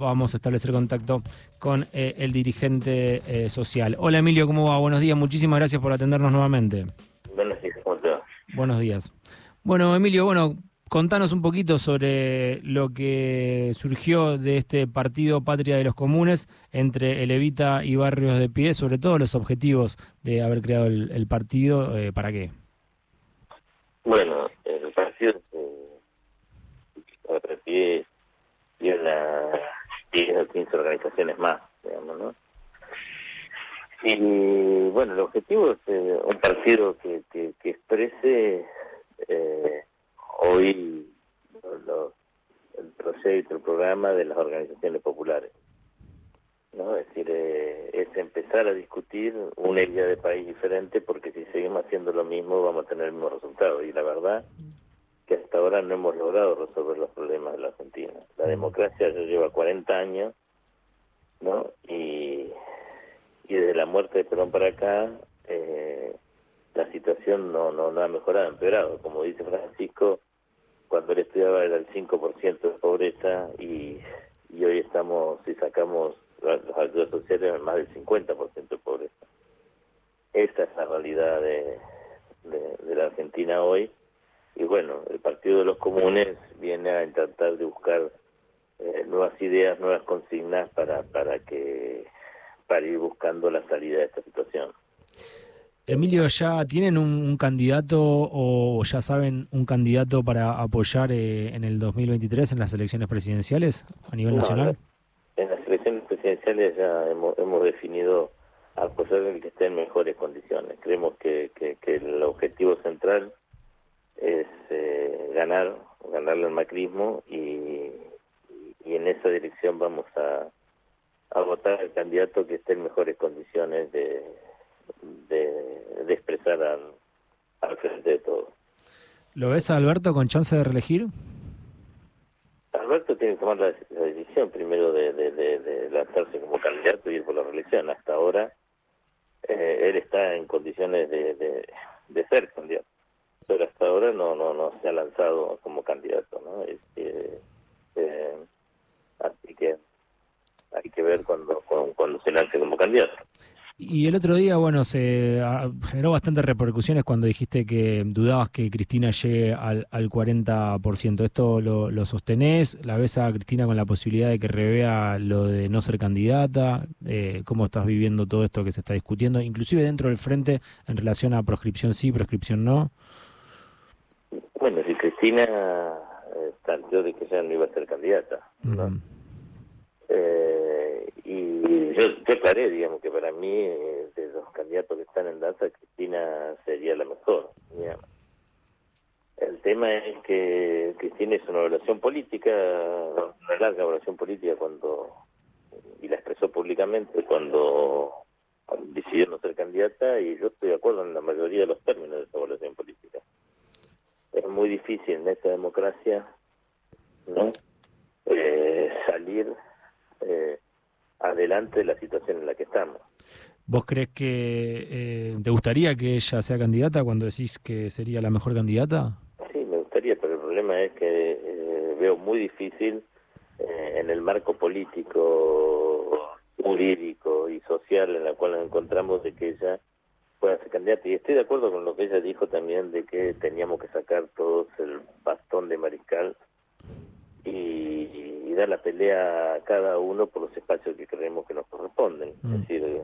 Vamos a establecer contacto con eh, el dirigente eh, social. Hola Emilio, ¿cómo va? Buenos días, muchísimas gracias por atendernos nuevamente. Buenos días, ¿cómo te va? Buenos días. Bueno, Emilio, bueno, contanos un poquito sobre lo que surgió de este partido Patria de los Comunes entre Elevita y Barrios de Pie, sobre todo los objetivos de haber creado el, partido, eh, ¿para qué? Bueno, el partido de Pie una 10 o 15 organizaciones más, digamos, ¿no? Y bueno, el objetivo es eh, un partido que, que, exprese eh, hoy el proyecto, el programa de las organizaciones populares. ¿no? Es decir, eh, es empezar a discutir una idea de país diferente porque si seguimos haciendo lo mismo vamos a tener el mismo resultado. Y la verdad que hasta ahora no hemos logrado resolver los problemas de la Argentina. La democracia ya lleva 40 años, ¿no? Y, y desde la muerte de Perón para acá, eh, la situación no, no, no ha mejorado, ha empeorado. Como dice Francisco, cuando él estudiaba era el 5% de pobreza y, y hoy estamos, si sacamos las ayudas sociales, más del 50% de pobreza. Esa es la realidad de, de la Argentina hoy y bueno, el Partido de los Comunes viene a intentar de buscar eh, nuevas ideas, nuevas consignas para, para que para ir buscando la salida de esta situación. Emilio, ¿ya tienen un, candidato o ya saben un candidato para apoyar eh, en el 2023 en las elecciones presidenciales a nivel nacional? En las elecciones presidenciales ya hemos, hemos definido apoyar el que esté en mejores condiciones. Creemos que, que, que el objetivo central ganar, ganarle al macrismo y, y, en esa dirección vamos a, a votar al candidato que esté en mejores condiciones de, de, expresar al, al frente de todo. ¿Lo ves a Alberto con chance de reelegir? Alberto tiene que tomar la, decisión primero de, de, lanzarse como candidato y ir por la reelección. Hasta ahora eh, él está en condiciones de, de ser candidato se ha lanzado como candidato no este, eh, así que hay que ver cuando, cuando se lance como candidato y el otro día, bueno, se ah, generó bastantes repercusiones cuando dijiste que dudabas que Cristina llegue al, al 40%. ¿Esto lo, lo sostenés? ¿La ves a Cristina con la posibilidad de que revea lo de no ser candidata? Eh, ¿Cómo estás viviendo todo esto que se está discutiendo? Inclusive dentro del frente en relación a proscripción sí, proscripción no. Cristina eh, planteó de que ella no iba a ser candidata, eh, y yo, aclaré, digamos, que para mí, eh, de los candidatos que están en danza, Cristina sería la mejor. El tema es que Cristina es una evaluación política, una larga evaluación política cuando, y la expresó públicamente cuando decidió no ser candidata, y yo estoy de acuerdo en la mayoría de los términos de esa evaluación política es muy difícil en esta democracia ¿no? Eh, salir eh, adelante de la situación en la que estamos. ¿Vos crees que eh, te gustaría que ella sea candidata cuando decís que sería la mejor candidata? Sí, me gustaría, pero el problema es que veo muy difícil en el marco político, jurídico y social en el cual nos encontramos de que ella pueda ser candidata. Y estoy de acuerdo con lo que ella dijo también de que teníamos que sacar todos el bastón de mariscal y, dar la pelea a cada uno por los espacios que creemos que nos corresponden. Es mm. decir,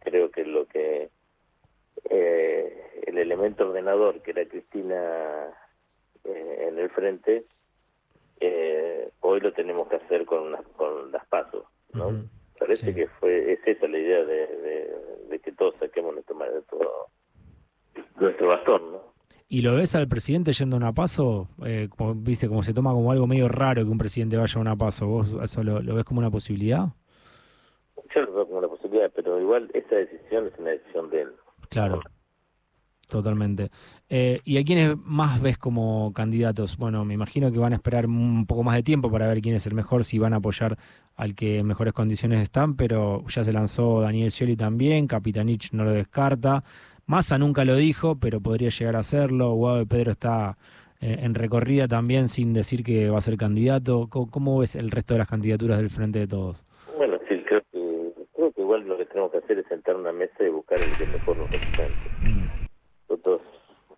creo que lo que eh, el elemento ordenador que era Cristina eh, en el frente, eh, hoy lo tenemos que hacer con, con las pasos, ¿no? Parece que fue es esa la idea de, todos saquemos nuestro, nuestro bastón, ¿no? ¿Y lo ves al presidente yendo a una paso? Eh, como, ¿Viste? Como se toma como algo medio raro que un presidente vaya a una paso. ¿Vos eso lo, ves como una posibilidad? Yo lo veo como una posibilidad, pero igual esa decisión es una decisión de él. Claro. Totalmente. Eh, ¿Y a quiénes más ves como candidatos? Bueno, me imagino que van a esperar un poco más de tiempo para ver quién es el mejor, si van a apoyar al que en mejores condiciones están, pero ya se lanzó Daniel Scioli también, Capitanich no lo descarta. Massa nunca lo dijo, pero podría llegar a hacerlo. Guado de Pedro está eh, en recorrida también sin decir que va a ser candidato. ¿Cómo, ves el resto de las candidaturas del Frente de Todos? Bueno, sí, creo que, creo que igual lo que tenemos que hacer es sentar una mesa y buscar el que mejor nos represente. Mm. Nosotros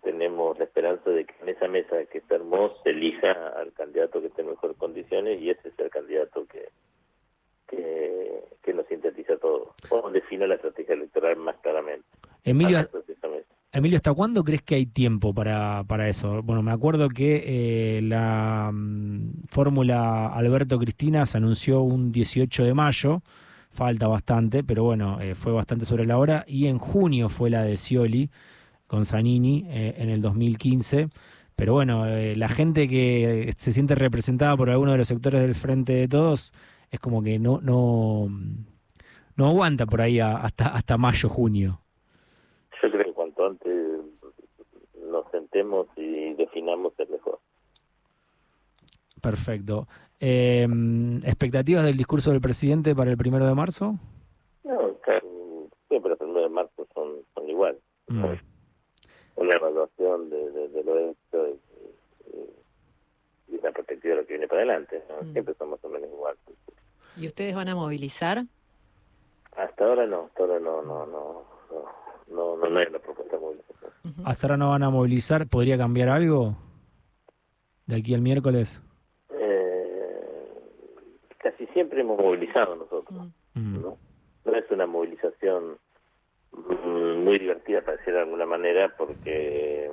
tenemos la esperanza de que en esa mesa que está hermosa elija al candidato que esté en mejores condiciones y ese es el candidato que, que, nos sintetiza todo. O define la estrategia electoral más claramente. Emilio, Emilio, ¿hasta cuándo crees que hay tiempo para, para eso? Bueno, me acuerdo que eh, la mm, fórmula Alberto Cristina se anunció un 18 de mayo, falta bastante, pero bueno, eh, fue bastante sobre la hora, y en junio fue la de Scioli con Zanini eh, en el 2015. Pero bueno, la gente que se siente representada por alguno de los sectores del Frente de Todos es como que no, no, no aguanta por ahí hasta, hasta mayo, junio. y definamos el mejor. Perfecto. Eh, ¿Expectativas del discurso del presidente para el primero de marzo? No, siempre el primero de marzo son, son igual. Mm. Una evaluación de, de, lo una perspectiva de lo que viene para adelante. Mm. Siempre son más o menos igual. ¿Y ustedes van a movilizar? Hasta ahora no, hasta ahora no, no, no, no, no, no, hay una propuesta de movilización. ¿Hasta ahora no van a movilizar? ¿Podría cambiar algo de aquí al miércoles? Eh, casi siempre hemos movilizado nosotros. Mm. ¿no? no es una movilización mm, muy divertida, para decir de alguna manera, porque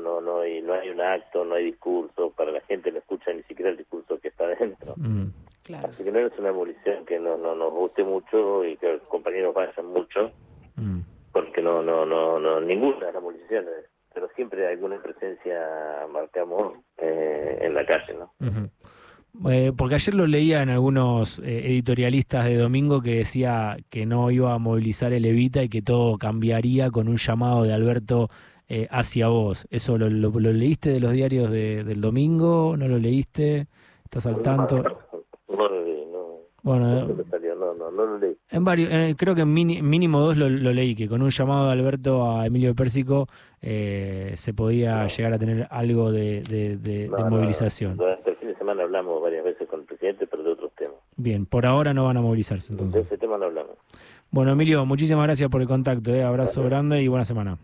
no no no hay, no hay un acto, no hay discurso, para la gente no escucha ni siquiera el discurso que está dentro. Mm. Así que no es una movilización que no, no nos guste mucho y que los compañeros vayan mucho porque no, no, no, no, ninguna de las movilizaciones, pero siempre alguna presencia marcamos eh, en la calle, ¿no? Eh, porque ayer lo leía en algunos eh, editorialistas de domingo que decía que no iba a movilizar el Evita y que todo cambiaría con un llamado de Alberto hacia vos. ¿Eso lo, lo, leíste de los diarios de, del domingo? ¿No lo leíste? ¿Estás al tanto? Bueno, En varios, creo que en mínimo dos lo, leí, que con un llamado de Alberto a Emilio Pérsico eh, se podía llegar a tener algo de, de, movilización. Durante el fin de semana hablamos varias veces con el presidente, pero de otros temas. Bien, por ahora no van a movilizarse entonces. De ese tema no hablamos. Bueno, Emilio, muchísimas gracias por el contacto. Eh. Abrazo grande y buena semana.